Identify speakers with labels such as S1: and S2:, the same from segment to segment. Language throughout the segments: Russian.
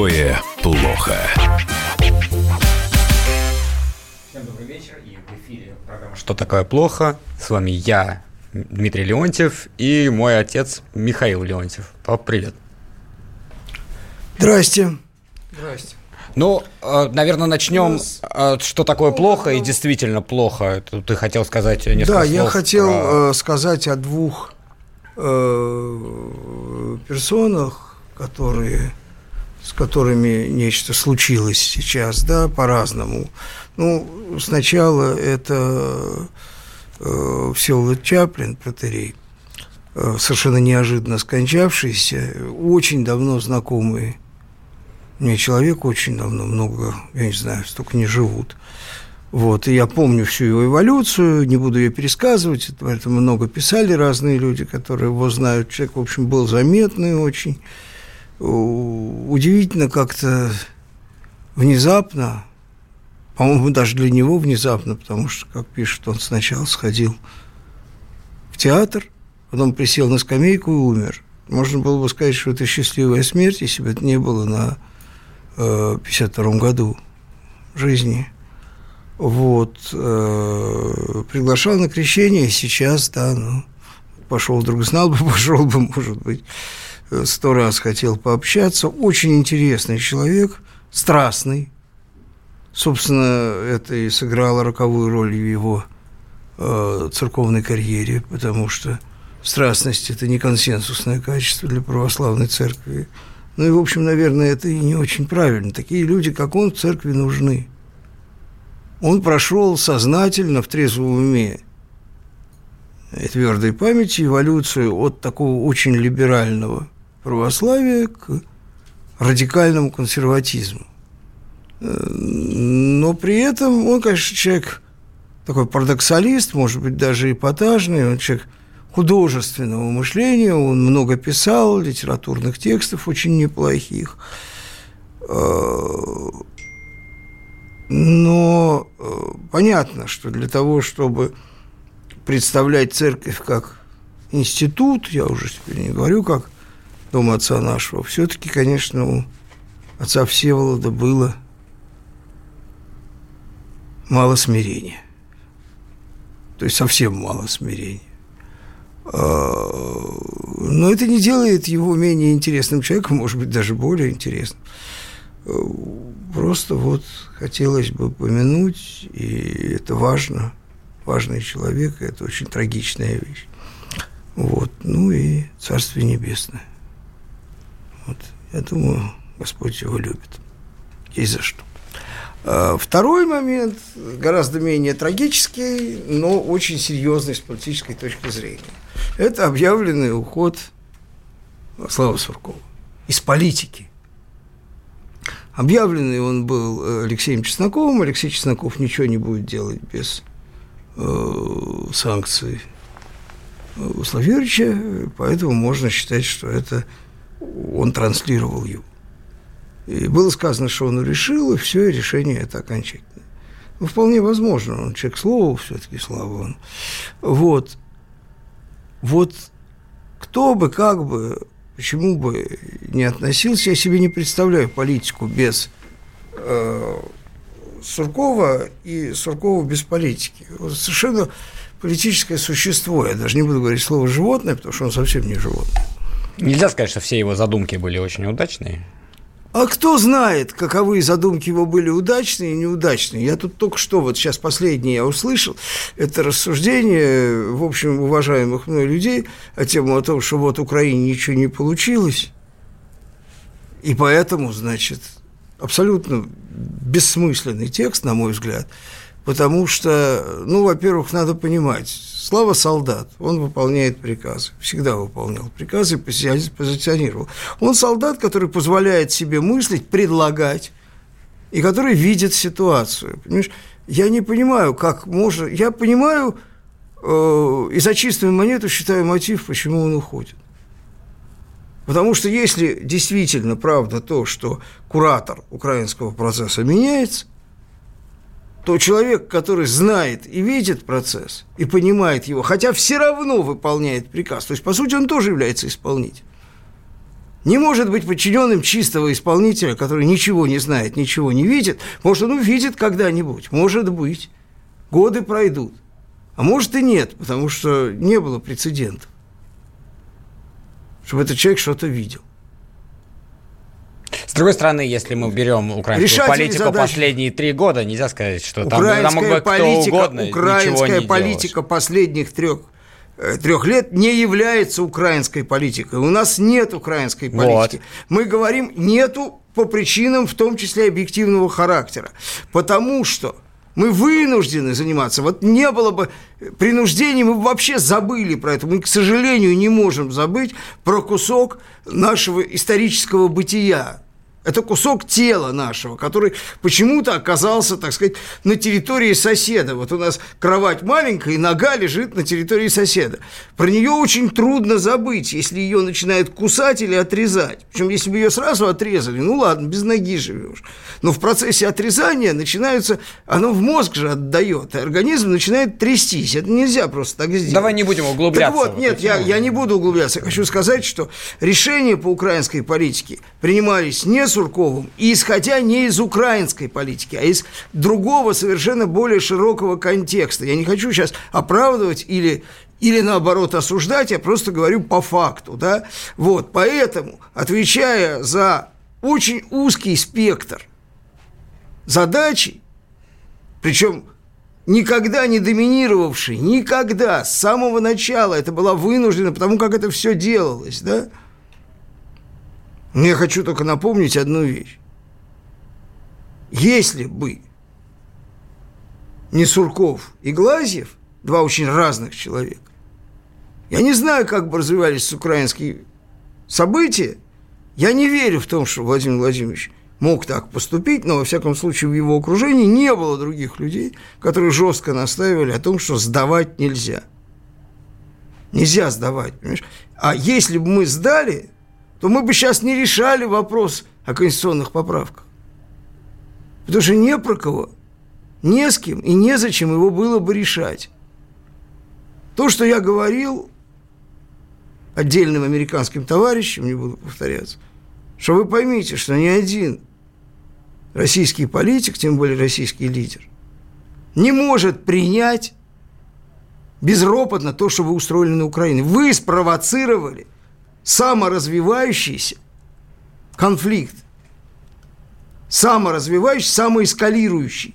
S1: такое плохо?
S2: Всем добрый вечер. И в эфире программа «Что такое плохо?» С вами я, Дмитрий Леонтьев, и мой отец Михаил Леонтьев. Пап, привет.
S3: Здрасте. Здрасте.
S2: Ну, э, наверное, начнем, э, что такое плохо и действительно плохо. Ты хотел сказать несколько
S3: Да,
S2: слов
S3: я хотел
S2: про-
S3: э, сказать о двух э, персонах, которые, с которыми нечто случилось сейчас, да, по-разному. Ну, сначала это э, Всеволод Чаплин, протерей, э, совершенно неожиданно скончавшийся, очень давно знакомый мне человек, очень давно, много, я не знаю, столько не живут. Вот, и я помню всю его эволюцию, не буду ее пересказывать, об этом много писали разные люди, которые его знают. Человек, в общем, был заметный очень. Удивительно как-то внезапно, по-моему, даже для него внезапно, потому что, как пишет, он сначала сходил в театр, потом присел на скамейку и умер. Можно было бы сказать, что это счастливая смерть, если бы это не было на э, 52 году жизни. Вот. э, приглашал на крещение, сейчас, да, ну, пошел вдруг, знал бы, пошел бы, может быть, э, сто раз хотел пообщаться. Очень интересный человек, страстный. Собственно, это и сыграло роковую роль в его э, церковной карьере, потому что страстность – это не консенсусное качество для православной церкви. Ну и, в общем, наверное, это и не очень правильно. Такие люди, как он, в церкви нужны. Он прошел сознательно, в трезвом уме и твердой памяти эволюцию от такого очень либерального православия к радикальному консерватизму. Э, Но при этом он, конечно, человек такой парадоксалист, может быть, даже эпатажный, он человек художественного мышления, он много писал, литературных текстов очень неплохих. Э, Но э, понятно, что для того, чтобы представлять церковь как институт, я уже теперь не говорю, как дом отца нашего, все-таки, конечно, у отца Всеволода было мало смирения. То есть совсем мало смирения. А, Но это не делает его менее интересным человеком, может быть, даже более интересным. Э, Просто вот хотелось бы упомянуть, и это важно, важный человек, это очень трагичная вещь. Вот. Ну и Царствие Небесное. Вот. Я думаю, Господь его любит. Есть за что. А Второй момент, гораздо менее трагический, но очень серьезный с политической точки зрения. Это объявленный уход Слава Суркова из политики. Объявленный он был э, Алексеем Чесноковым. Алексей Чесноков ничего не будет делать без э, санкций Славьевича, поэтому можно считать, что это он транслировал его. И было сказано, что он решил, и все, и решение это окончательное. Ну, вполне возможно, он человек слова все-таки, слава он. Вот. Вот кто бы, как бы, почему бы не относился, я себе не представляю политику без э, Суркова и Суркова без политики. Вот совершенно политическое существо. Я даже не буду говорить слово «животное», потому что он совсем не животное.
S2: Нельзя сказать, что все его задумки были очень удачные.
S3: А кто знает, каковы задумки его были удачные и неудачные? Я тут только что, вот сейчас последнее я услышал, это рассуждение, в общем, уважаемых мной людей, о тему о том, что вот Украине ничего не получилось, и поэтому, значит, абсолютно бессмысленный текст, на мой взгляд, потому что, ну, во-первых, надо понимать, Слава солдат, он выполняет приказы, всегда выполнял приказы и позиционировал. Он солдат, который позволяет себе мыслить, предлагать, и который видит ситуацию. Понимаешь? Я не понимаю, как можно... Я понимаю э, и за чистую монету считаю мотив, почему он уходит. Потому что если действительно правда то, что куратор украинского процесса меняется, то человек, который знает и видит процесс, и понимает его, хотя все равно выполняет приказ, то есть, по сути, он тоже является исполнителем, не может быть подчиненным чистого исполнителя, который ничего не знает, ничего не видит. Может, он увидит когда-нибудь, может быть. Годы пройдут. А может и нет, потому что не было прецедентов, чтобы этот человек что-то видел.
S2: С другой стороны, если мы берем украинскую политику задачи. последние три года, нельзя сказать, что там,
S3: там мог бы политика, кто угодно Украинская политика делать. последних трех Э, трех лет не является украинской политикой. У нас нет украинской политики. Вот. Мы говорим, нету по причинам, в том числе объективного характера. Потому что мы вынуждены заниматься. Вот не было бы принуждений, мы вообще забыли про это. Мы, к сожалению, не можем забыть про кусок нашего исторического бытия. Это кусок тела нашего, который почему-то оказался, так сказать, на территории соседа. Вот у нас кровать маленькая, и нога лежит на территории соседа. Про нее очень трудно забыть, если ее начинают кусать или отрезать. Причем, если бы ее сразу отрезали, ну ладно, без ноги живешь. Но в процессе отрезания начинаются, оно в мозг же отдает, и организм начинает трястись. Это нельзя просто так сделать.
S2: Давай не будем углубляться.
S3: Так вот, нет, я, я не буду углубляться. Я хочу сказать, что решения по украинской политике принимались не Сурковым, и исходя не из украинской политики, а из другого, совершенно более широкого контекста. Я не хочу сейчас оправдывать или или наоборот осуждать, я просто говорю по факту, да, вот, поэтому, отвечая за очень узкий спектр задачи, причем никогда не доминировавший, никогда, с самого начала это была вынуждена, потому как это все делалось, да, но я хочу только напомнить одну вещь. Если бы не Сурков и Глазьев, два очень разных человека, я не знаю, как бы развивались украинские события, я не верю в том, что Владимир Владимирович мог так поступить, но, во всяком случае, в его окружении не было других людей, которые жестко настаивали о том, что сдавать нельзя. Нельзя сдавать, понимаешь? А если бы мы сдали, то мы бы сейчас не решали вопрос о конституционных поправках. Потому что не про кого, не с кем и незачем его было бы решать. То, что я говорил отдельным американским товарищам, не буду повторяться, что вы поймите, что ни один российский политик, тем более российский лидер, не может принять безропотно то, что вы устроили на Украине. Вы спровоцировали – саморазвивающийся конфликт, саморазвивающийся, самоэскалирующий,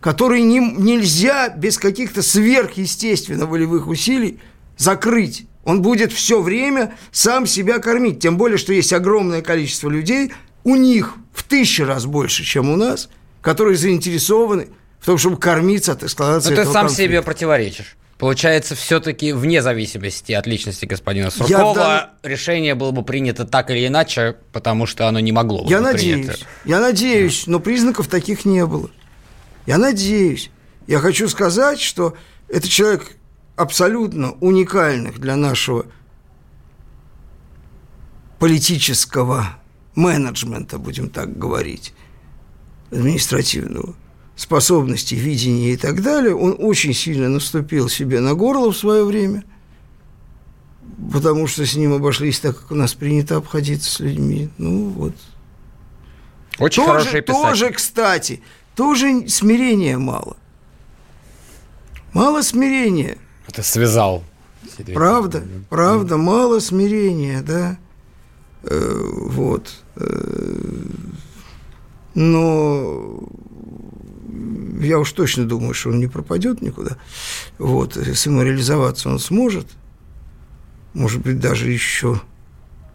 S3: который не, нельзя без каких-то сверхъестественно волевых усилий закрыть. Он будет все время сам себя кормить. Тем более, что есть огромное количество людей, у них в тысячи раз больше, чем у нас, которые заинтересованы в том, чтобы кормиться от эскалации
S2: Но ты сам конфликта. себе противоречишь. Получается, все-таки вне зависимости от личности господина Суркова дан... решение было бы принято так или иначе, потому что оно не могло
S3: Я
S2: быть
S3: надеюсь, принято. Я надеюсь, но признаков таких не было. Я надеюсь. Я хочу сказать, что это человек абсолютно уникальных для нашего политического менеджмента, будем так говорить, административного способности, видения и так далее, он очень сильно наступил себе на горло в свое время, потому что с ним обошлись так, как у нас принято обходиться с людьми. Ну вот.
S2: Очень тоже, хороший писатель.
S3: Тоже, кстати, тоже смирения мало. Мало смирения.
S2: Это связал.
S3: Правда, правда, мало смирения, да. Э, вот. Э, но я уж точно думаю, что он не пропадет никуда. Вот, самореализоваться он сможет, может быть, даже еще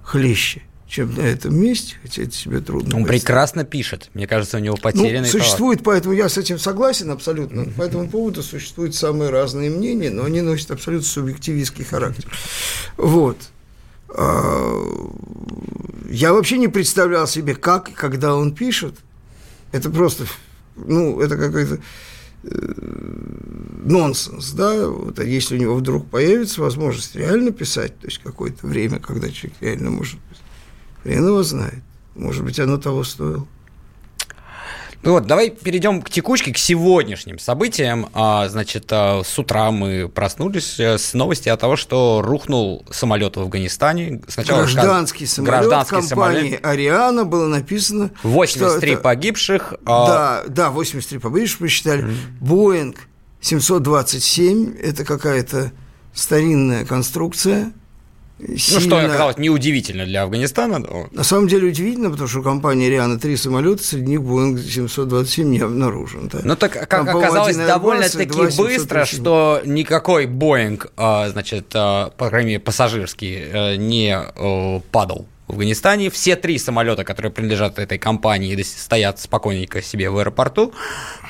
S3: хлеще чем на этом месте, хотя это себе трудно.
S2: Он прекрасно пишет. Мне кажется, у него потерянный ну,
S3: Существует, талант. поэтому я с этим согласен абсолютно. По этому поводу существуют самые разные мнения, но они носят абсолютно субъективистский характер. Вот. А, я вообще не представлял себе, как, когда он пишет. Это просто ну, это какой-то э, нонсенс, да, вот, а если у него вдруг появится возможность реально писать, то есть какое-то время, когда человек реально может быть, хрен его знает, может быть, оно того стоило.
S2: Ну вот, давай перейдем к текучке, к сегодняшним событиям. А, значит, а, с утра мы проснулись э, с новости о том, что рухнул самолет в Афганистане.
S3: Сначала гражданский самолет гражданский компании самолет. «Ариана» было написано...
S2: 83 это... погибших.
S3: А... Да, да, 83 погибших посчитали. «Боинг» 727 – это какая-то старинная конструкция,
S2: Сильно... Ну, что оказалось неудивительно для Афганистана.
S3: На самом деле удивительно, потому что у компании Риана три самолета, среди них Боинг 727 не обнаружен. Да?
S2: Ну, так как Там, оказалось довольно-таки быстро, что никакой Боинг, а, значит, а, по крайней мере, пассажирский, э, не падал в Афганистане. Все три самолета, которые принадлежат этой компании, стоят спокойненько себе в аэропорту.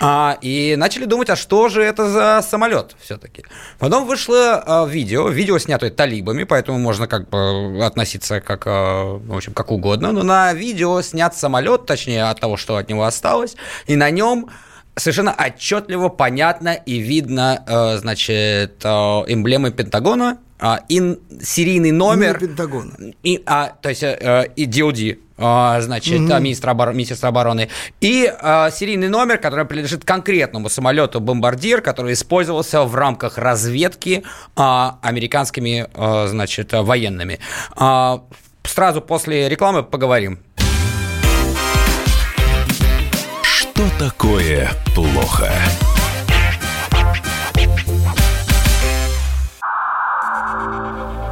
S2: А, и начали думать, а что же это за самолет все-таки. Потом вышло а, видео. Видео снятое талибами, поэтому можно как бы относиться как, а, в общем, как угодно. Но на видео снят самолет, точнее от того, что от него осталось, и на нем совершенно отчетливо, понятно и видно, э, значит, э, эмблемы Пентагона, а, и серийный номер...
S3: Не Пентагона.
S2: И, а, то есть э, и DOD, а, значит, угу. министра, обор... министерства обороны, и а, серийный номер, который принадлежит конкретному самолету бомбардир, который использовался в рамках разведки а, американскими, а, значит, военными. А, сразу после рекламы поговорим.
S1: Что такое плохо?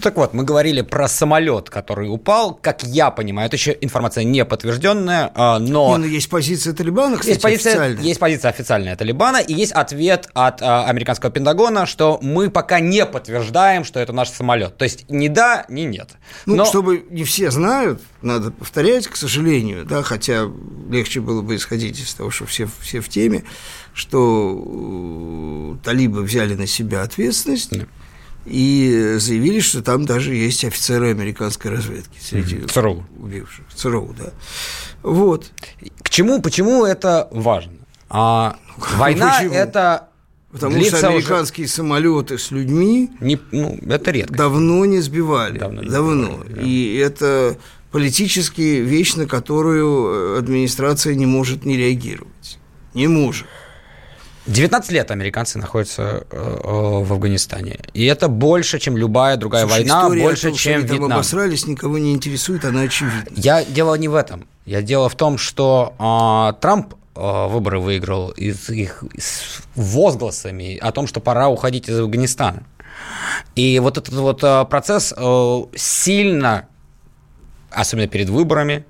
S2: Так вот, мы говорили про самолет, который упал. Как я понимаю, это еще информация не подтвержденная, а, но...
S3: Не, ну есть позиция Талибана, кстати,
S2: есть позиция,
S3: официальная.
S2: Есть позиция официальная Талибана, и есть ответ от а, американского Пентагона, что мы пока не подтверждаем, что это наш самолет. То есть ни да, ни нет.
S3: Ну, но... чтобы не все знают, надо повторять, к сожалению, да, хотя легче было бы исходить из того, что все, все в теме, что э, талибы взяли на себя ответственность, да и заявили, что там даже есть офицеры американской разведки среди mm-hmm. ЦРУ. убивших. ЦРУ, да. Вот.
S2: К чему, почему это важно? А, война это
S3: Потому что американские уже... самолеты с людьми
S2: не, ну, это редко.
S3: давно не сбивали. Давно. Не давно. Сбивали, да. И это политически вещь, на которую администрация не может не реагировать. Не может.
S2: 19 лет американцы находятся э, э, в Афганистане. И это больше, чем любая другая Слушай, война, больше, том, чем Вьетнам.
S3: обосрались, никого не интересует, она очевидна.
S2: Я дело не в этом. Я дело в том, что э, Трамп э, выборы выиграл из их с возгласами о том, что пора уходить из Афганистана. И вот этот вот э, процесс э, сильно, особенно перед выборами,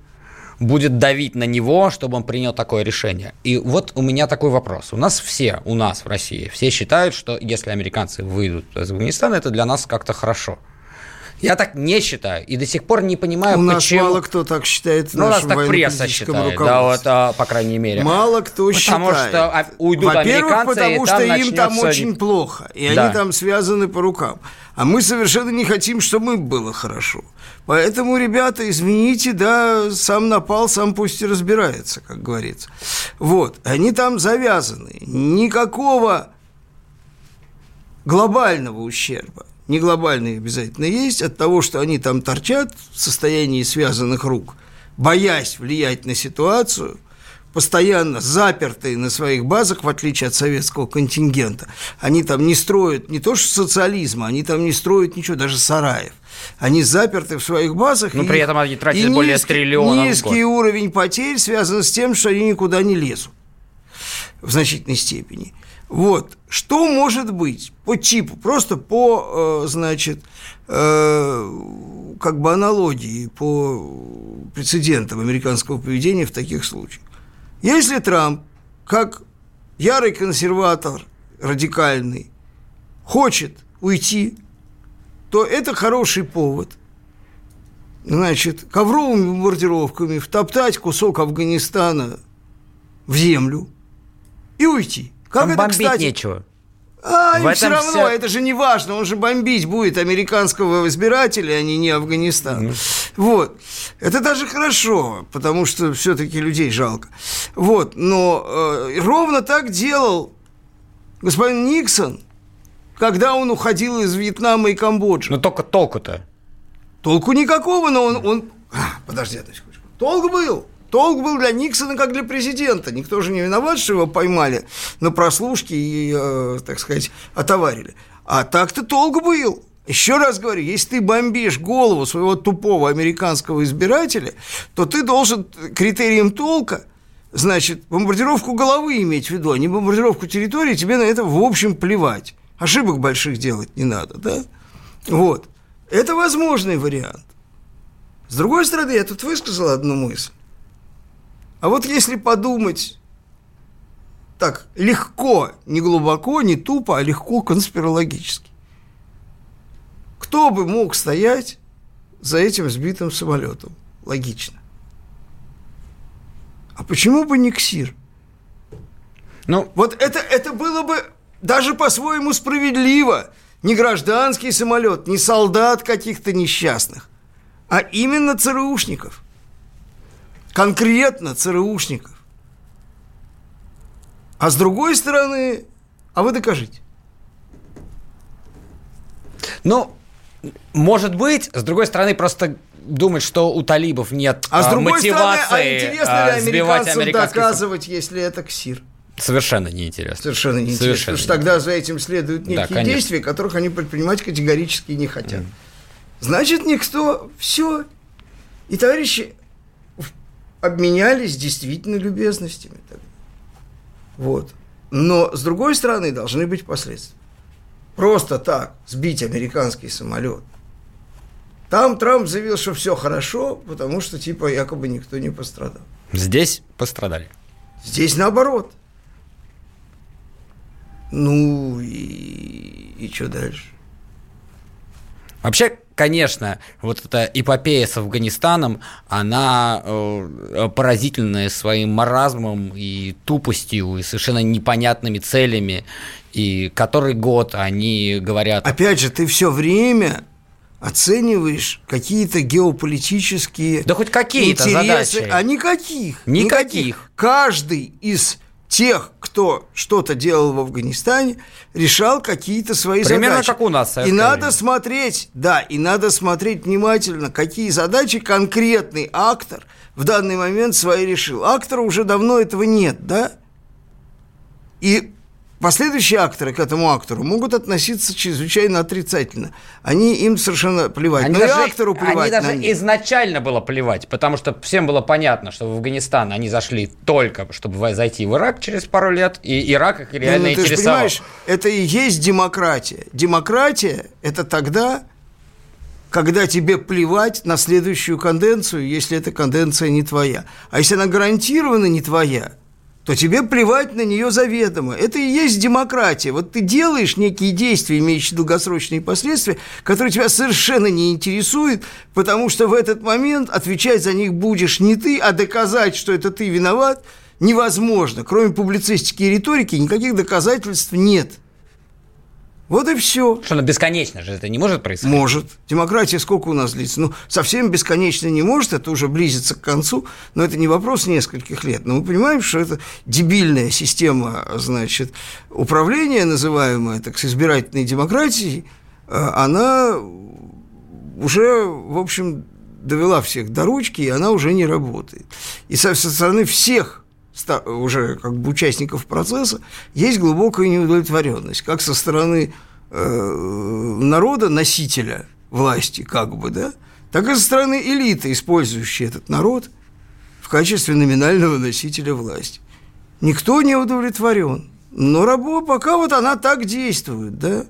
S2: будет давить на него, чтобы он принял такое решение. И вот у меня такой вопрос. У нас все, у нас в России, все считают, что если американцы выйдут из Афганистана, это для нас как-то хорошо. Я так не считаю. И до сих пор не понимаю,
S3: у
S2: почему...
S3: нас мало кто так считает.
S2: Ну, у нас так пресса считает, да, вот, а, по крайней мере.
S3: Мало кто
S2: потому
S3: считает.
S2: Потому что а, уйдут американцы,
S3: потому что начнется... им там очень плохо, и да. они там связаны по рукам. А мы совершенно не хотим, чтобы им было хорошо. Поэтому, ребята, извините, да, сам напал, сам пусть и разбирается, как говорится. Вот, они там завязаны. Никакого глобального ущерба не глобальные обязательно есть, от того, что они там торчат в состоянии связанных рук, боясь влиять на ситуацию, постоянно запертые на своих базах, в отличие от советского контингента. Они там не строят не то что социализма, они там не строят ничего, даже сараев. Они заперты в своих базах.
S2: Но при этом они тратят более низкий, триллиона
S3: Низкий уровень потерь связан с тем, что они никуда не лезут в значительной степени. Вот. Что может быть по типу, просто по, э, значит, э, как бы аналогии, по прецедентам американского поведения в таких случаях. Если Трамп, как ярый консерватор, радикальный, хочет уйти, то это хороший повод значит, ковровыми бомбардировками втоптать кусок Афганистана в землю и уйти.
S2: Как Там это, бомбить кстати, нечего.
S3: А, в им все равно, все... это же не важно, он же бомбить будет американского избирателя, а не, не Афганистан. Mm. Вот. Это даже хорошо, потому что все-таки людей жалко. Вот. Но э, ровно так делал господин Никсон, когда он уходил из Вьетнама и Камбоджи.
S2: Но только толку-то.
S3: Толку никакого, но он... он... А, подожди одну секундочку. Толк был. Толк был для Никсона как для президента. Никто же не виноват, что его поймали на прослушке и, э, так сказать, отоварили. А так-то толк был. Еще раз говорю, если ты бомбишь голову своего тупого американского избирателя, то ты должен критерием толка, значит, бомбардировку головы иметь в виду, а не бомбардировку территории, тебе на это в общем плевать. Ошибок больших делать не надо, да? Вот. Это возможный вариант. С другой стороны, я тут высказал одну мысль. А вот если подумать так легко, не глубоко, не тупо, а легко конспирологически. Кто бы мог стоять за этим сбитым самолетом? Логично. А почему бы не КСИР? Ну, вот это, это было бы даже по-своему справедливо. Не гражданский самолет, не солдат каких-то несчастных, а именно ЦРУшников – конкретно ЦРУшников. А с другой стороны, а вы докажите.
S2: Ну, может быть, с другой стороны, просто думать, что у талибов нет
S3: а, с другой мотивации стороны, а интересно ли американцам доказывать, если это КСИР?
S2: Совершенно неинтересно.
S3: Совершенно неинтересно. Совершенно потому что тогда за этим следуют некие да, действия, которых они предпринимать категорически не хотят. Mm. Значит, никто все. И товарищи обменялись действительно любезностями. Вот. Но, с другой стороны, должны быть последствия. Просто так сбить американский самолет. Там Трамп заявил, что все хорошо, потому что, типа, якобы никто не пострадал.
S2: Здесь пострадали.
S3: Здесь наоборот. Ну и, и что дальше?
S2: Вообще, конечно, вот эта эпопея с Афганистаном, она э, поразительная своим маразмом и тупостью, и совершенно непонятными целями, и который год они говорят...
S3: Опять же, ты все время оцениваешь какие-то геополитические
S2: да хоть какие-то интересы, задачи.
S3: а никаких,
S2: никаких. Никаких.
S3: Каждый из тех, кто что-то делал в Афганистане, решал какие-то свои
S2: Примерно
S3: задачи.
S2: как у нас.
S3: И надо смотреть, да, и надо смотреть внимательно, какие задачи конкретный актор в данный момент свои решил. Актора уже давно этого нет, да? И Последующие акторы к этому актору могут относиться чрезвычайно отрицательно. Они им совершенно плевать. Они Но даже, и актору плевать.
S2: Они даже на изначально было плевать, потому что всем было понятно, что в Афганистан они зашли только, чтобы зайти в Ирак через пару лет, и Ирак их реально ну, ну, ты интересовал. Же понимаешь,
S3: это и есть демократия. Демократия – это тогда, когда тебе плевать на следующую конденцию, если эта конденция не твоя. А если она гарантированно не твоя – то тебе плевать на нее заведомо. Это и есть демократия. Вот ты делаешь некие действия, имеющие долгосрочные последствия, которые тебя совершенно не интересуют, потому что в этот момент отвечать за них будешь не ты, а доказать, что это ты виноват, невозможно. Кроме публицистики и риторики никаких доказательств нет. Вот и все.
S2: Что, ну бесконечно же это не может происходить?
S3: Может. Демократия сколько у нас длится? Ну, совсем бесконечно не может, это уже близится к концу, но это не вопрос нескольких лет. Но мы понимаем, что это дебильная система, значит, управления, называемая, так, с избирательной демократией, э, она уже, в общем, довела всех до ручки, и она уже не работает. И со стороны всех уже как бы участников процесса, есть глубокая неудовлетворенность, как со стороны э, народа, носителя власти, как бы, да, так и со стороны элиты, использующей этот народ в качестве номинального носителя власти. Никто не удовлетворен. Но рабо, пока вот она так действует, да?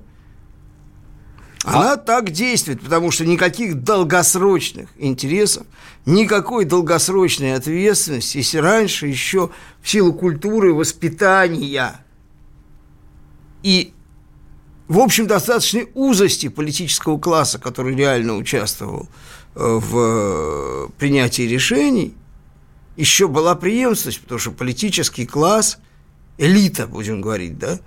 S3: Она а? так действует, потому что никаких долгосрочных интересов, никакой долгосрочной ответственности, если раньше еще в силу культуры, воспитания и, в общем, достаточной узости политического класса, который реально участвовал э, в э, принятии решений, еще была преемственность, потому что политический класс, элита, будем говорить, да,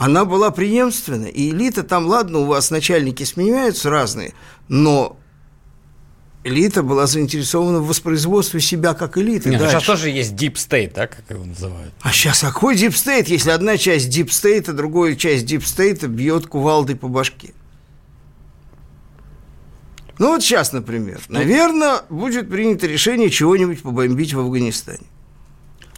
S3: она была преемственна, и элита там, ладно, у вас начальники сменяются разные, но элита была заинтересована в воспроизводстве себя как элиты.
S2: Нет, ну сейчас тоже есть deep state, да, как его называют?
S3: А сейчас какой deep state, если одна часть deep state, а другая часть deep state бьет кувалдой по башке? Ну вот сейчас, например, ну, наверное, будет принято решение чего-нибудь побомбить в Афганистане.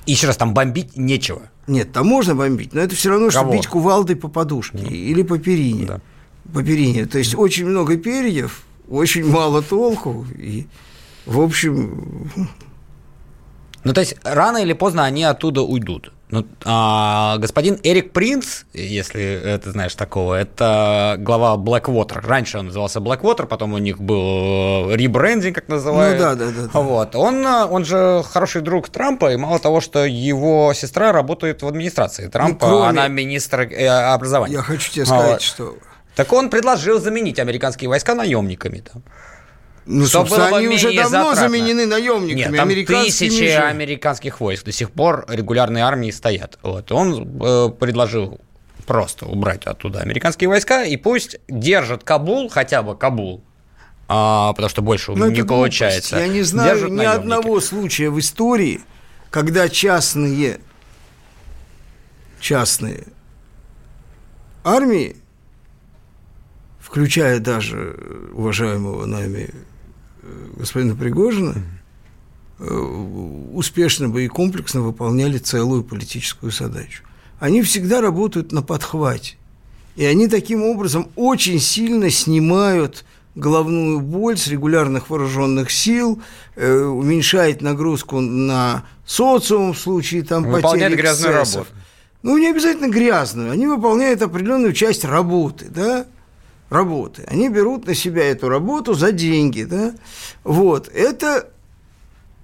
S2: Еще раз, там бомбить нечего.
S3: Нет, там можно бомбить, но это все равно, что бить кувалдой по подушке да. или по перине. Да. По перине. То есть очень много перьев, очень мало толку. И, в общем...
S2: Ну, то есть, рано или поздно они оттуда уйдут. Ну, а, господин Эрик Принц, если ты знаешь такого, это глава Blackwater. Раньше он назывался Blackwater, потом у них был ребрендинг, как называют.
S3: Ну да, да, да. да.
S2: Вот. Он, он же хороший друг Трампа, и мало того, что его сестра работает в администрации Трампа, ну, кроме... она министр э, образования.
S3: Я хочу тебе сказать, вот. что...
S2: Так он предложил заменить американские войска наемниками там.
S3: Ну, что было они уже давно затратно. заменены наемниками.
S2: Нет, там тысячи же. американских войск до сих пор регулярные армии стоят. Вот. Он э, предложил просто убрать оттуда американские войска и пусть держат Кабул, хотя бы Кабул, а, потому что больше Но не получается.
S3: Я не знаю держат ни наемники. одного случая в истории, когда частные, частные армии, включая даже уважаемого нами господина Пригожина э, успешно бы и комплексно выполняли целую политическую задачу. Они всегда работают на подхвате. И они таким образом очень сильно снимают головную боль с регулярных вооруженных сил, э, уменьшает нагрузку на социум в случае там
S2: Выполняет грязную работу.
S3: Ну, не обязательно грязную, они выполняют определенную часть работы, да, работы. Они берут на себя эту работу за деньги, да. Вот. Это,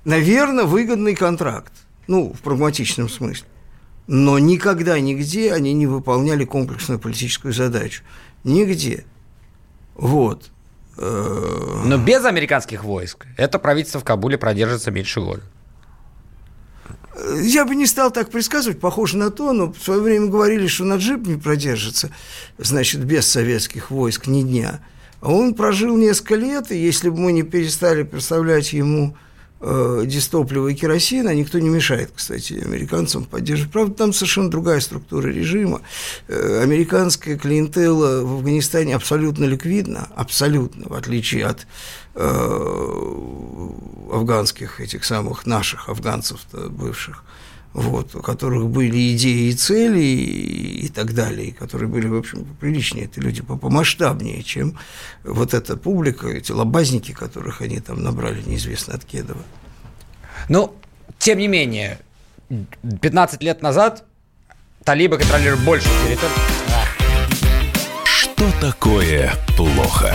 S3: наверное, выгодный контракт. Ну, в прагматичном смысле. Но никогда, нигде они не выполняли комплексную политическую задачу. Нигде. Вот.
S2: Но без американских войск это правительство в Кабуле продержится меньше года.
S3: Я бы не стал так предсказывать, похоже на то, но в свое время говорили, что на джип не продержится, значит, без советских войск ни дня. А он прожил несколько лет, и если бы мы не перестали представлять ему э, дистопливо и керосин, а никто не мешает, кстати, американцам поддерживать. Правда, там совершенно другая структура режима. Э, американская клиентела в Афганистане абсолютно ликвидна, абсолютно, в отличие от Э, афганских, этих самых наших афганцев бывших, вот, у которых были идеи и цели и, и так далее, и которые были, в общем, приличнее, это люди помасштабнее, чем вот эта публика, эти лобазники, которых они там набрали неизвестно от Кедова.
S2: Ну, тем не менее, 15 лет назад талибы контролируют больше территории.
S1: Что такое плохо?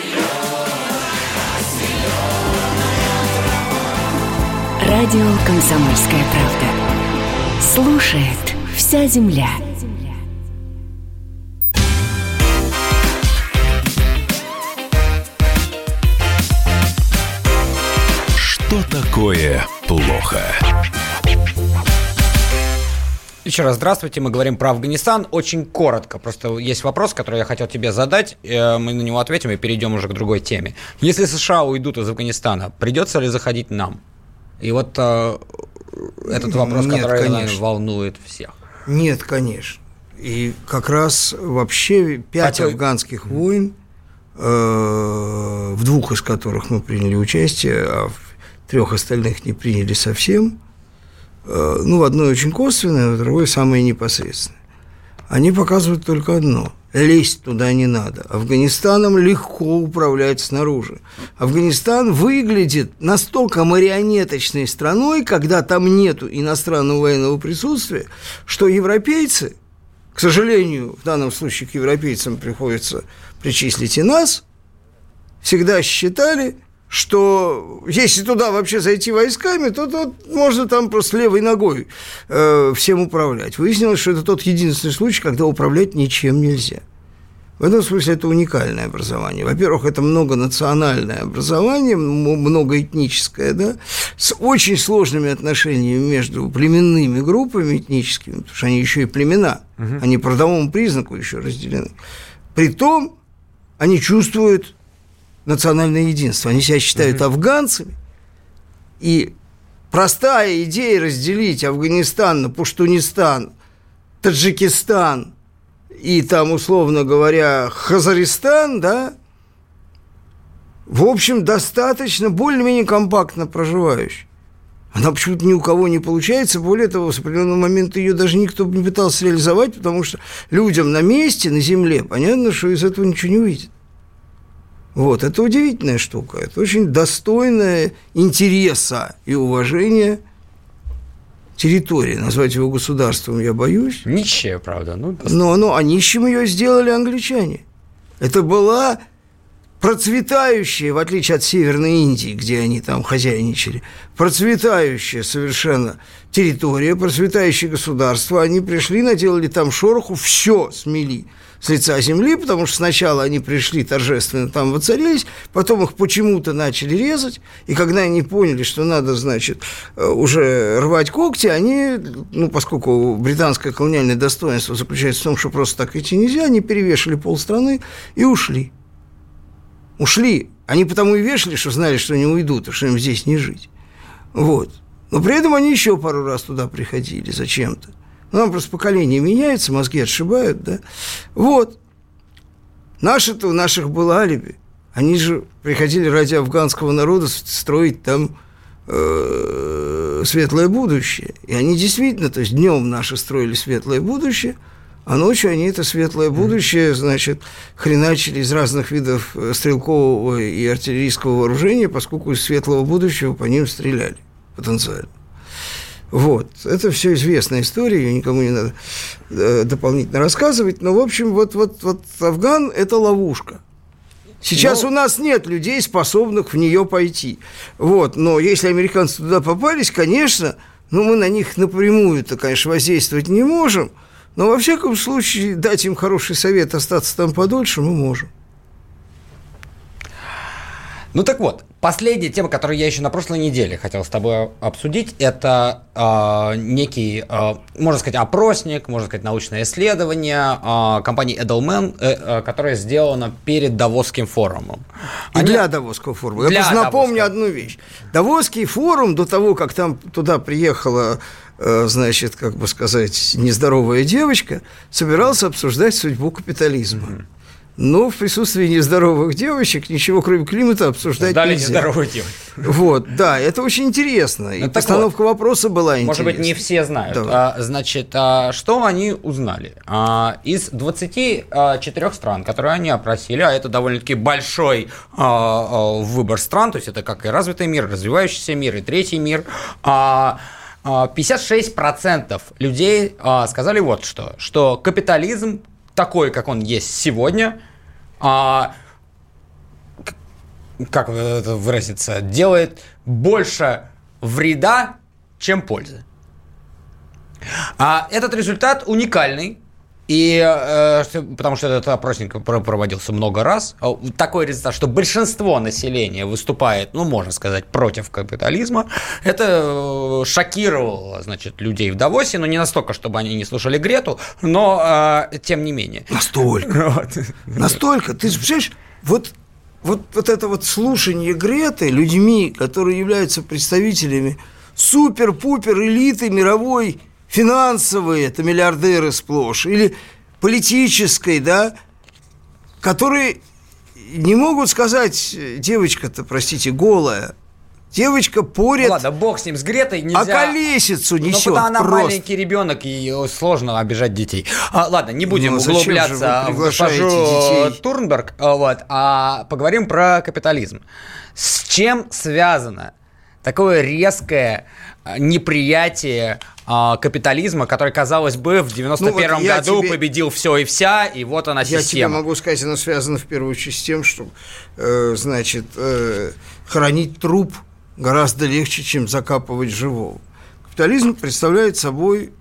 S4: Радио «Комсомольская правда». Слушает вся земля.
S1: Что такое плохо?
S2: Еще раз здравствуйте, мы говорим про Афганистан. Очень коротко, просто есть вопрос, который я хотел тебе задать, э, мы на него ответим и перейдем уже к другой теме. Если США уйдут из Афганистана, придется ли заходить нам? И вот э, этот вопрос, Нет, который конечно. волнует всех.
S3: Нет, конечно. И как раз вообще пять Хотя... афганских войн, э, в двух из которых мы приняли участие, а в трех остальных не приняли совсем, э, ну, в одной очень косвенное, в другой самое непосредственное. Они показывают только одно – лезть туда не надо. Афганистаном легко управлять снаружи. Афганистан выглядит настолько марионеточной страной, когда там нет иностранного военного присутствия, что европейцы, к сожалению, в данном случае к европейцам приходится причислить и нас, всегда считали, что если туда вообще зайти войсками, то, то можно там просто левой ногой э, всем управлять. Выяснилось, что это тот единственный случай, когда управлять ничем нельзя. В этом смысле это уникальное образование. Во-первых, это многонациональное образование, многоэтническое, да, с очень сложными отношениями между племенными группами этническими, потому что они еще и племена, угу. они по родовому признаку еще разделены. Притом они чувствуют национальное единство. Они себя считают угу. афганцами. И простая идея разделить Афганистан на Пуштунистан, Таджикистан и там, условно говоря, Хазаристан, да, в общем, достаточно более-менее компактно проживающий. Она почему-то ни у кого не получается. Более того, с определенного момента ее даже никто не пытался реализовать, потому что людям на месте, на земле, понятно, что из этого ничего не выйдет. Вот, это удивительная штука. Это очень достойная интереса и уважения территория. Назвать его государством я боюсь.
S2: Нищая, правда. Ну,
S3: но, но а нищим ее сделали англичане. Это была процветающая, в отличие от Северной Индии, где они там хозяйничали, процветающая совершенно территория, процветающее государство. Они пришли, наделали там шороху, все смели – с лица земли, потому что сначала они пришли торжественно там воцарились, потом их почему-то начали резать, и когда они поняли, что надо, значит, э, уже рвать когти, они, ну, поскольку британское колониальное достоинство заключается в том, что просто так идти нельзя, они перевешали полстраны и ушли. Ушли. Они потому и вешали, что знали, что они уйдут, и что им здесь не жить. Вот. Но при этом они еще пару раз туда приходили зачем-то. Ну, нам просто поколение меняется, мозги отшибают, да. Вот. Наши-то, у наших было алиби. Они же приходили ради афганского народа строить там э, светлое будущее. И они действительно, то есть днем наши строили светлое будущее, а ночью они это светлое будущее, значит, хреначили из разных видов э, стрелкового и артиллерийского вооружения, поскольку из светлого будущего по ним стреляли потенциально. Вот. Это все известная история, ее никому не надо э, дополнительно рассказывать. Но, в общем, вот, вот, вот Афган – это ловушка. Сейчас но... у нас нет людей, способных в нее пойти. Вот. Но если американцы туда попались, конечно, ну, мы на них напрямую-то, конечно, воздействовать не можем. Но, во всяком случае, дать им хороший совет остаться там подольше мы можем.
S2: Ну так вот, Последняя тема, которую я еще на прошлой неделе хотел с тобой обсудить, это э, некий, э, можно сказать, опросник, можно сказать, научное исследование э, компании Edelman, э, э, которое сделано перед Давосским форумом.
S3: И Они... для Давосского форума. Для я просто напомню Давосского. одну вещь. Давосский форум, до того, как там туда приехала э, значит, как бы сказать, нездоровая девочка, собирался обсуждать судьбу капитализма. Mm-hmm. Но в присутствии нездоровых девочек ничего, кроме климата, обсуждать Дали нельзя. нездоровых девочек. Вот, да, это очень интересно. И ну, постановка вот, вопроса была интересна.
S2: Может быть, не все знают. А, значит, а, что они узнали? А, из 24 а, стран, которые они опросили, а это довольно-таки большой а, а, выбор стран, то есть это как и развитый мир, развивающийся мир, и третий мир, а, 56% людей сказали вот что, что капитализм такой, как он есть сегодня, а, как это выразиться, делает больше вреда, чем пользы. А этот результат уникальный, И э, потому что этот опросник проводился много раз, такой результат, что большинство населения выступает, ну, можно сказать, против капитализма. Это э, шокировало, значит, людей в Давосе, но не настолько, чтобы они не слушали Грету, но э, тем не менее.
S3: Настолько. Настолько. Ты же представляешь, вот вот, вот это вот слушание Греты людьми, которые являются представителями супер-пупер элиты мировой финансовой, это миллиардеры сплошь, или политической, да, которые не могут сказать, девочка-то, простите, голая, Девочка порит.
S2: Ладно, бог с ним, с Гретой нельзя.
S3: А колесицу несет
S2: Ну, она
S3: просто.
S2: маленький ребенок, и сложно обижать детей. А, ладно, не будем ну, углубляться в госпожу детей? Турнберг, а, вот, а поговорим про капитализм. С чем связано такое резкое а, неприятие капитализма, который, казалось бы, в 91 ну, вот году тебе... победил все и вся, и вот она система.
S3: Я тебе могу сказать, оно связано в первую очередь с тем, что, э, значит, э, хранить труп – гораздо легче, чем закапывать живого. Капитализм представляет собой,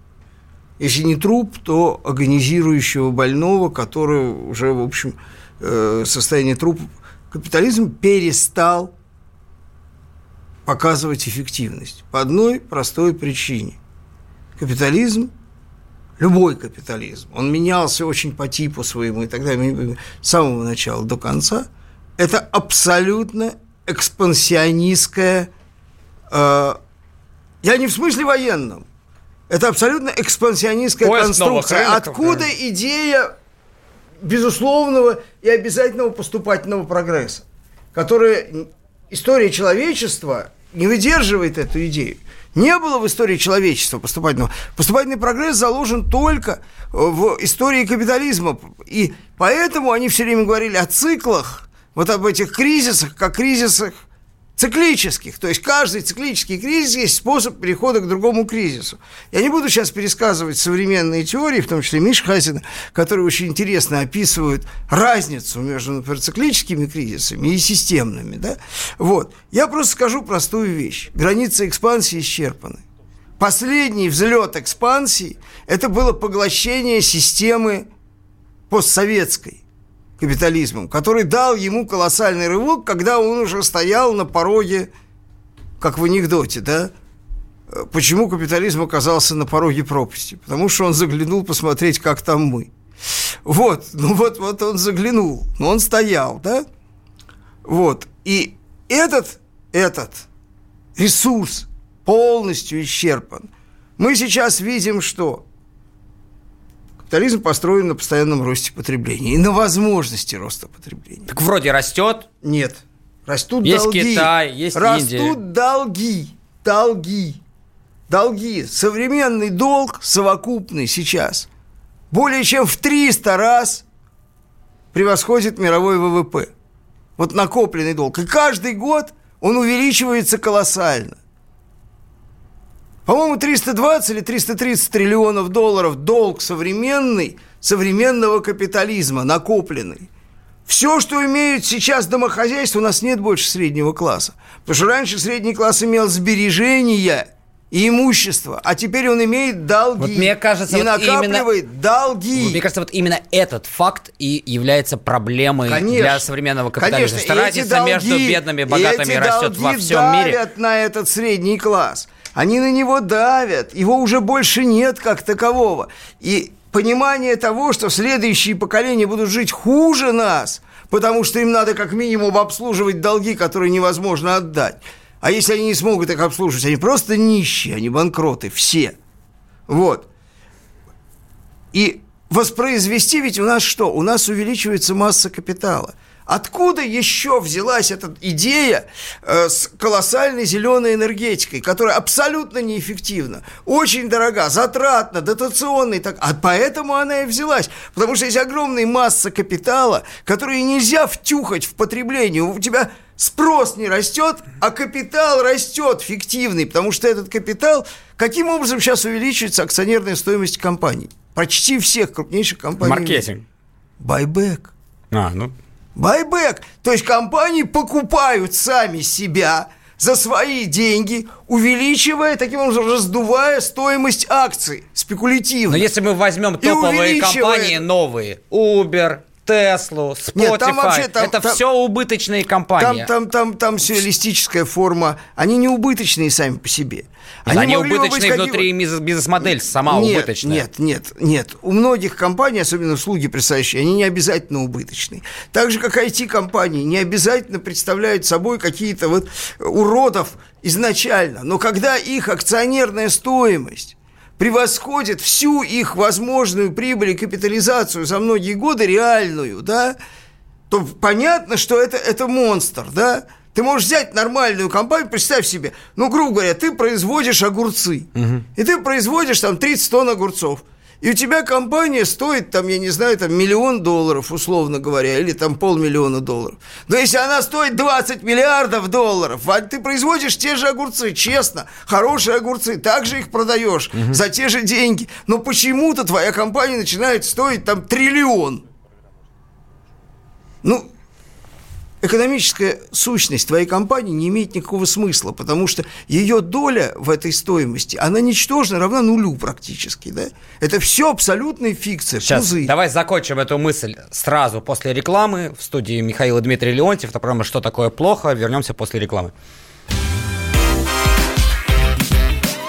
S3: если не труп, то агонизирующего больного, который уже, в общем, э, состояние трупа. Капитализм перестал показывать эффективность по одной простой причине. Капитализм любой капитализм, он менялся очень по типу своему и так далее, с самого начала до конца, это абсолютно экспансионистская, э, я не в смысле военном, это абсолютно экспансионистская Поиск конструкция. Откуда да. идея безусловного и обязательного поступательного прогресса, которая история человечества не выдерживает эту идею. Не было в истории человечества поступательного. Поступательный прогресс заложен только в истории капитализма. И поэтому они все время говорили о циклах, вот об этих кризисах, как кризисах циклических. То есть каждый циклический кризис есть способ перехода к другому кризису. Я не буду сейчас пересказывать современные теории, в том числе Миш Хазина, которые очень интересно описывают разницу между, например, циклическими кризисами и системными. Да? Вот. Я просто скажу простую вещь. Границы экспансии исчерпаны. Последний взлет экспансии – это было поглощение системы постсоветской капитализмом, который дал ему колоссальный рывок, когда он уже стоял на пороге, как в анекдоте, да? Почему капитализм оказался на пороге пропасти? Потому что он заглянул посмотреть, как там мы. Вот, ну вот, вот он заглянул, но он стоял, да? Вот, и этот, этот ресурс полностью исчерпан. Мы сейчас видим, что Капитализм построен на постоянном росте потребления и на возможности роста потребления.
S2: Так вроде растет.
S3: Нет. Растут
S2: есть
S3: долги.
S2: Есть Китай, есть
S3: Растут
S2: Индия.
S3: долги. Долги. Долги. Современный долг совокупный сейчас более чем в 300 раз превосходит мировой ВВП. Вот накопленный долг. И каждый год он увеличивается колоссально. По-моему, 320 или 330 триллионов долларов долг современный, современного капитализма, накопленный. Все, что имеют сейчас домохозяйства, у нас нет больше среднего класса. Потому что раньше средний класс имел сбережения и имущество, а теперь он имеет долги. Вот
S2: мне кажется,
S3: и
S2: вот
S3: накапливает
S2: именно,
S3: долги.
S2: Мне кажется, вот именно этот факт и является проблемой конечно, для современного капитализма. Конечно, что разница долги, между бедными и богатыми растет во всем мире.
S3: на этот средний класс. Они на него давят, его уже больше нет как такового. И понимание того, что следующие поколения будут жить хуже нас, потому что им надо как минимум обслуживать долги, которые невозможно отдать. А если они не смогут их обслуживать, они просто нищие, они банкроты, все. Вот. И воспроизвести ведь у нас что? У нас увеличивается масса капитала – Откуда еще взялась эта идея э, с колоссальной зеленой энергетикой, которая абсолютно неэффективна, очень дорога, затратна, дотационная, так, а поэтому она и взялась. Потому что есть огромная масса капитала, которую нельзя втюхать в потребление. У тебя спрос не растет, а капитал растет фиктивный, потому что этот капитал, каким образом сейчас увеличивается акционерная стоимость компаний? Почти всех крупнейших компаний.
S2: Маркетинг.
S3: Байбек.
S2: А, ну,
S3: Байбек. То есть компании покупают сами себя за свои деньги, увеличивая, таким образом, раздувая стоимость акций спекулятивно.
S2: Но если мы возьмем топовые компании новые, Uber, Теслу, Spotify. Нет, там вообще, там, это там, все убыточные компании.
S3: Там, там, там, там сюрреалистическая форма. Они не убыточные сами по себе.
S2: Они, они убыточные внутри бизнес-модель, сама
S3: нет,
S2: убыточная.
S3: Нет, нет, нет. У многих компаний, особенно услуги представляющие, они не обязательно убыточные. Так же, как IT-компании, не обязательно представляют собой какие-то вот уродов изначально. Но когда их акционерная стоимость превосходит всю их возможную прибыль и капитализацию за многие годы реальную, да, то понятно, что это, это монстр, да. Ты можешь взять нормальную компанию, представь себе, ну, грубо говоря, ты производишь огурцы, угу. и ты производишь там 30 тонн огурцов и у тебя компания стоит, там, я не знаю, там, миллион долларов, условно говоря, или там полмиллиона долларов. Но если она стоит 20 миллиардов долларов, а ты производишь те же огурцы, честно, хорошие огурцы, также их продаешь угу. за те же деньги, но почему-то твоя компания начинает стоить там триллион. Ну, экономическая сущность твоей компании не имеет никакого смысла, потому что ее доля в этой стоимости, она ничтожна, равна нулю практически, да? Это все абсолютная фикция,
S2: Сейчас, пузырь. давай закончим эту мысль сразу после рекламы. В студии Михаил Дмитрий Леонтьев, это программа «Что такое плохо?». Вернемся после рекламы.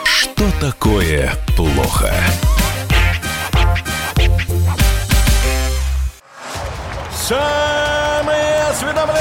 S1: Что такое плохо?
S5: Сам осведомленные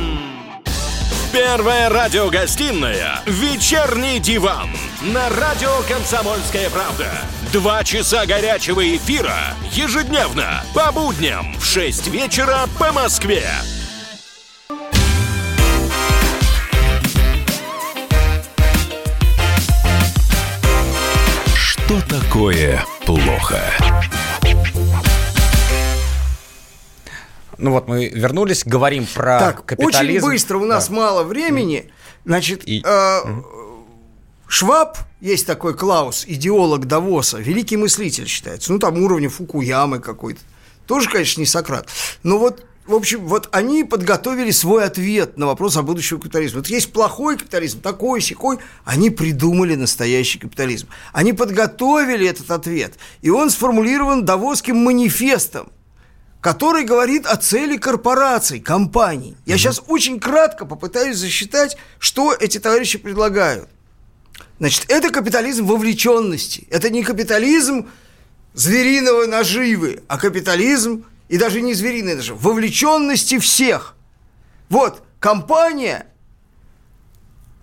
S5: Первая радиогостинная «Вечерний диван» на радио «Комсомольская правда». Два часа горячего эфира ежедневно по будням в 6 вечера по Москве.
S1: Что такое плохо?
S2: Ну вот мы вернулись, говорим про так, капитализм.
S3: Очень быстро, у нас да. мало времени. Значит, И... э, Шваб, есть такой Клаус, идеолог Давоса, великий мыслитель считается. Ну, там уровня Фукуямы какой-то. Тоже, конечно, не Сократ. Но вот в общем, вот они подготовили свой ответ на вопрос о будущем капитализме. Вот есть плохой капитализм, такой, секой, они придумали настоящий капитализм. Они подготовили этот ответ, и он сформулирован Давосским манифестом который говорит о цели корпораций, компаний. Я сейчас очень кратко попытаюсь засчитать, что эти товарищи предлагают. Значит, это капитализм вовлеченности. Это не капитализм звериного наживы, а капитализм, и даже не звериной наживы, вовлеченности всех. Вот, компания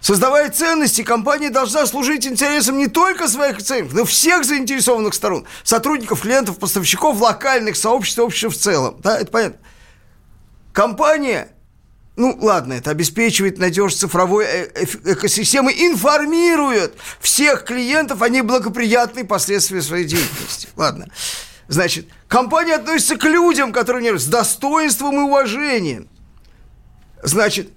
S3: Создавая ценности, компания должна служить интересам не только своих акционеров, но всех заинтересованных сторон, сотрудников, клиентов, поставщиков, локальных сообществ, общества в целом. Да, это понятно. Компания, ну ладно, это обеспечивает надежность цифровой э, экосистемы, информирует всех клиентов о неблагоприятных последствиях своей деятельности. Ладно. Значит, компания относится к людям, которые с достоинством и уважением. Значит,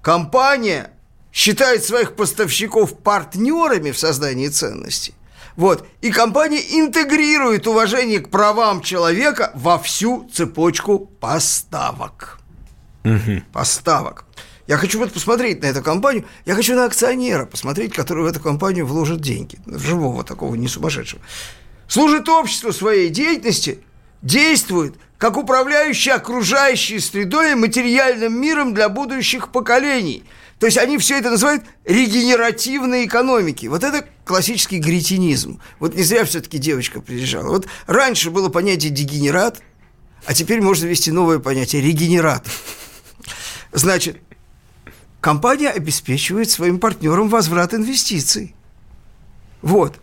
S3: компания считает своих поставщиков партнерами в создании ценностей. Вот. И компания интегрирует уважение к правам человека во всю цепочку поставок. Угу. Поставок. Я хочу вот посмотреть на эту компанию, я хочу на акционера посмотреть, который в эту компанию вложит деньги. Живого такого, не сумасшедшего. Служит обществу своей деятельности, действует как управляющий окружающей средой и материальным миром для будущих поколений – то есть они все это называют регенеративной экономикой. Вот это классический гретинизм. Вот не зря все-таки девочка приезжала. Вот раньше было понятие дегенерат, а теперь можно ввести новое понятие регенерат. Значит, компания обеспечивает своим партнерам возврат инвестиций. Вот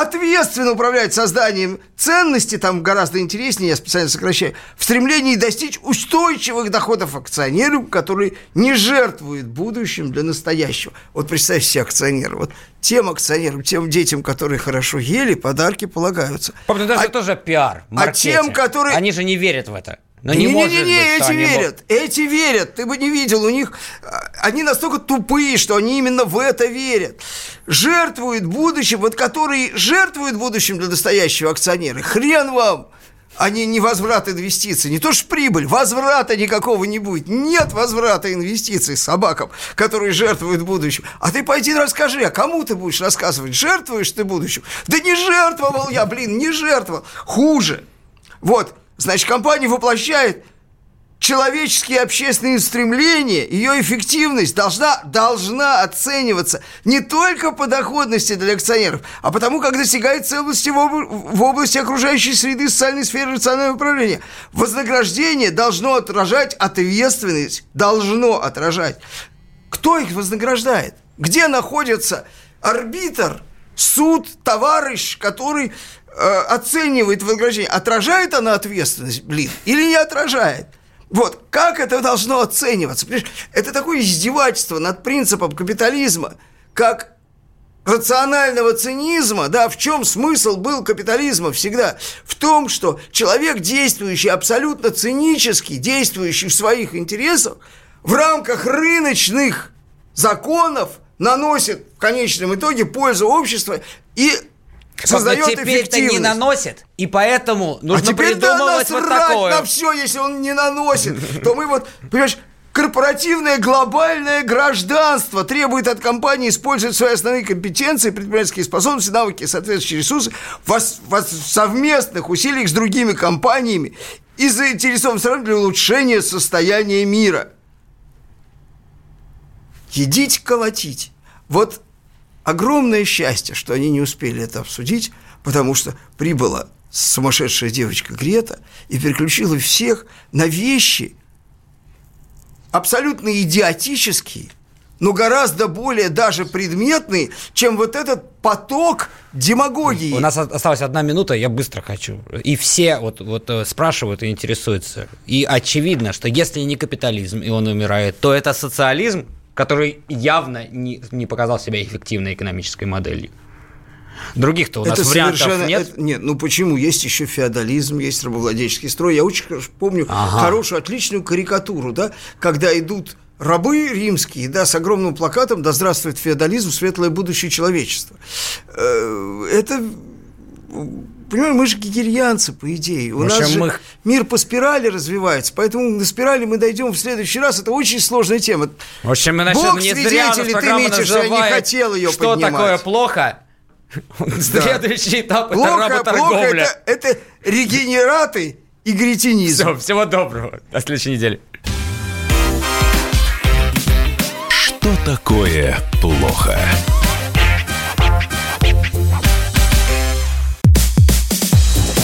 S3: ответственно управлять созданием ценности, там гораздо интереснее, я специально сокращаю, в стремлении достичь устойчивых доходов акционеру, который не жертвует будущим для настоящего. Вот представь себе акционера. Вот тем акционерам, тем детям, которые хорошо ели, подарки полагаются.
S2: Даже а, тоже пиар,
S3: маркетинг. А тем, которые...
S2: Они же не верят в это. Но не, не, может
S3: не, не,
S2: быть,
S3: эти верят, мог... эти верят. Ты бы не видел, у них а, они настолько тупые, что они именно в это верят. Жертвуют будущим, вот которые жертвуют будущим для настоящего акционера. Хрен вам! Они не возврат инвестиций, не то что прибыль, возврата никакого не будет. Нет возврата инвестиций собакам, которые жертвуют будущим. А ты пойди расскажи, а кому ты будешь рассказывать? Жертвуешь ты будущим? Да не жертвовал я, блин, не жертвовал. Хуже. Вот, значит, компания воплощает человеческие общественные стремления, ее эффективность должна, должна оцениваться не только по доходности для акционеров, а потому как достигает целости в, об... в области окружающей среды социальной сферы рационального управления. Вознаграждение должно отражать ответственность, должно отражать. Кто их вознаграждает? Где находится арбитр, суд, товарищ, который оценивает вознаграждение? Отражает она ответственность, блин, или не отражает? Вот, как это должно оцениваться? Это такое издевательство над принципом капитализма, как рационального цинизма, да, в чем смысл был капитализма всегда? В том, что человек, действующий абсолютно цинически, действующий в своих интересах, в рамках рыночных законов наносит в конечном итоге пользу обществу и создает
S2: теперь-то не наносит, и поэтому нужно а придумывать вот такое.
S3: на все, если он не наносит, то мы вот, понимаешь, Корпоративное глобальное гражданство требует от компании использовать свои основные компетенции, предпринимательские способности, навыки соответствующие ресурсы в, в совместных усилиях с другими компаниями и заинтересованным сторонам для улучшения состояния мира. Едите, колотить. Вот огромное счастье, что они не успели это обсудить, потому что прибыла сумасшедшая девочка Грета и переключила всех на вещи абсолютно идиотические, но гораздо более даже предметные, чем вот этот поток демагогии.
S2: У нас осталась одна минута, я быстро хочу. И все вот, вот э, спрашивают и интересуются. И очевидно, что если не капитализм, и он умирает, то это социализм, который явно не, не показал себя эффективной экономической моделью. Других-то у нас это вариантов нет.
S3: Это, нет, ну почему? Есть еще феодализм, есть рабовладельческий строй. Я очень хорошо помню ага. хорошую, отличную карикатуру, да, когда идут рабы римские, да, с огромным плакатом «Да здравствует феодализм, светлое будущее человечества». Э, это Понимаешь, мы же гигельянцы, по идее. У нас же мы... мир по спирали развивается, поэтому на спирали мы дойдем в следующий раз. Это очень сложная тема.
S2: В общем, мы начнем
S3: Бог не зря ты метишь, я не хотел ее
S2: Что
S3: поднимать.
S2: такое плохо? Следующий этап плохо, это работорговля.
S3: Плохо это, это регенераты и гретинизм.
S2: Все, всего доброго. До следующей недели.
S1: Что такое плохо?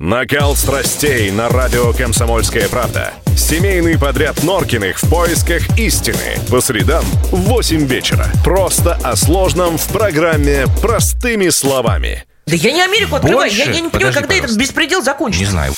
S1: Накал страстей на радио «Комсомольская правда». Семейный подряд Норкиных в поисках истины. По средам в 8 вечера. Просто о сложном в программе «Простыми словами».
S6: Да я не Америку открываю. Больше? Я, я не понимаю, Подожди, когда пожалуйста. этот беспредел закончится.
S7: Не знаю.